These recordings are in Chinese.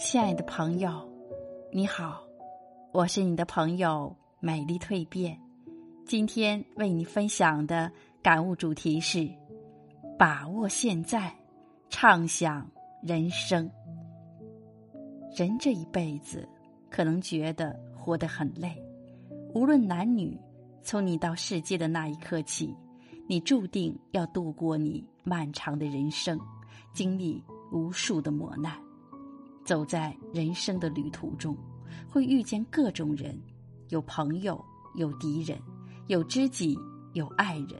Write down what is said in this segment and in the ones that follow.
亲爱的朋友，你好，我是你的朋友美丽蜕变。今天为你分享的感悟主题是：把握现在，畅想人生。人这一辈子，可能觉得活得很累。无论男女，从你到世界的那一刻起，你注定要度过你漫长的人生，经历无数的磨难。走在人生的旅途中，会遇见各种人，有朋友，有敌人，有知己，有爱人。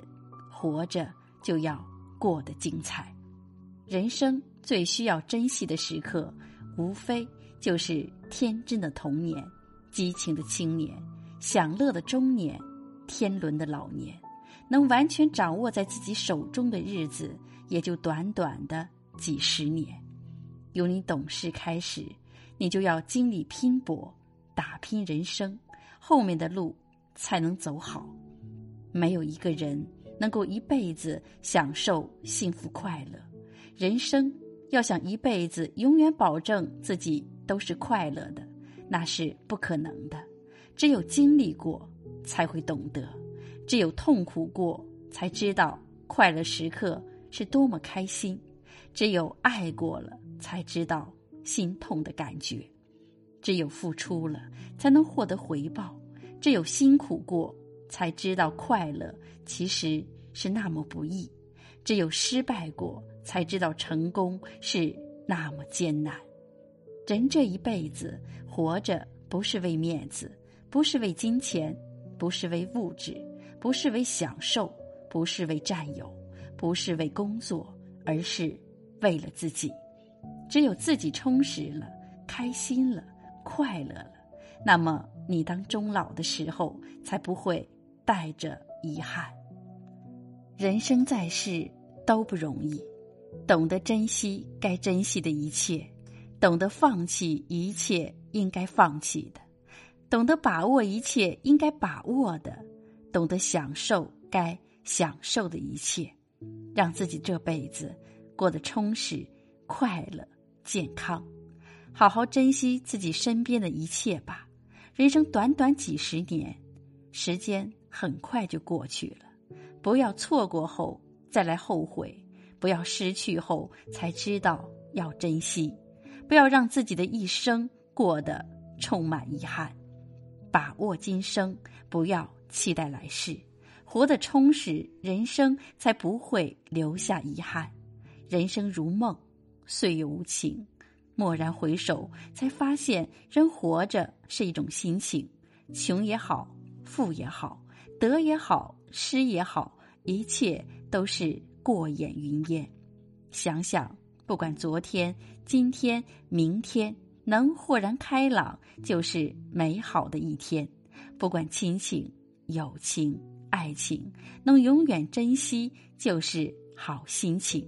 活着就要过得精彩。人生最需要珍惜的时刻，无非就是天真的童年、激情的青年、享乐的中年、天伦的老年。能完全掌握在自己手中的日子，也就短短的几十年。由你懂事开始，你就要经历拼搏，打拼人生，后面的路才能走好。没有一个人能够一辈子享受幸福快乐，人生要想一辈子永远保证自己都是快乐的，那是不可能的。只有经历过，才会懂得；只有痛苦过，才知道快乐时刻是多么开心；只有爱过了。才知道心痛的感觉，只有付出了，才能获得回报；只有辛苦过，才知道快乐其实是那么不易；只有失败过，才知道成功是那么艰难。人这一辈子活着，不是为面子，不是为金钱，不是为物质，不是为享受，不是为占有，不是为工作，而是为了自己。只有自己充实了、开心了、快乐了，那么你当终老的时候才不会带着遗憾。人生在世都不容易，懂得珍惜该珍惜的一切，懂得放弃一切应该放弃的，懂得把握一切应该把握的，懂得享受该享受的一切，让自己这辈子过得充实、快乐。健康，好好珍惜自己身边的一切吧。人生短短几十年，时间很快就过去了。不要错过后再来后悔，不要失去后才知道要珍惜，不要让自己的一生过得充满遗憾。把握今生，不要期待来世，活得充实，人生才不会留下遗憾。人生如梦。岁月无情，蓦然回首，才发现人活着是一种心情。穷也好，富也好，得也好，失也好，一切都是过眼云烟。想想，不管昨天、今天、明天，能豁然开朗，就是美好的一天。不管亲情、友情、爱情，能永远珍惜，就是好心情。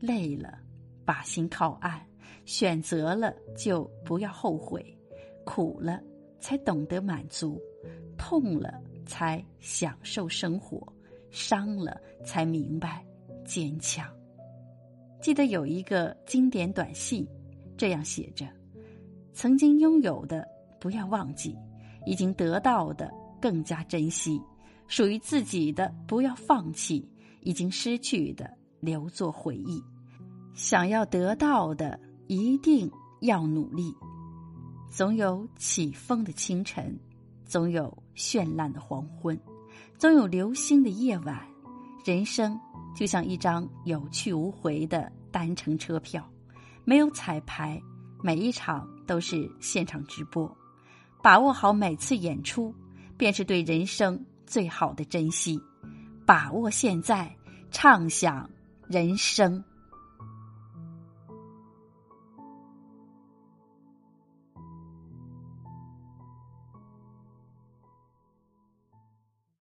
累了。把心靠岸，选择了就不要后悔，苦了才懂得满足，痛了才享受生活，伤了才明白坚强。记得有一个经典短信，这样写着：曾经拥有的不要忘记，已经得到的更加珍惜，属于自己的不要放弃，已经失去的留作回忆。想要得到的，一定要努力。总有起风的清晨，总有绚烂的黄昏，总有流星的夜晚。人生就像一张有去无回的单程车票，没有彩排，每一场都是现场直播。把握好每次演出，便是对人生最好的珍惜。把握现在，畅想人生。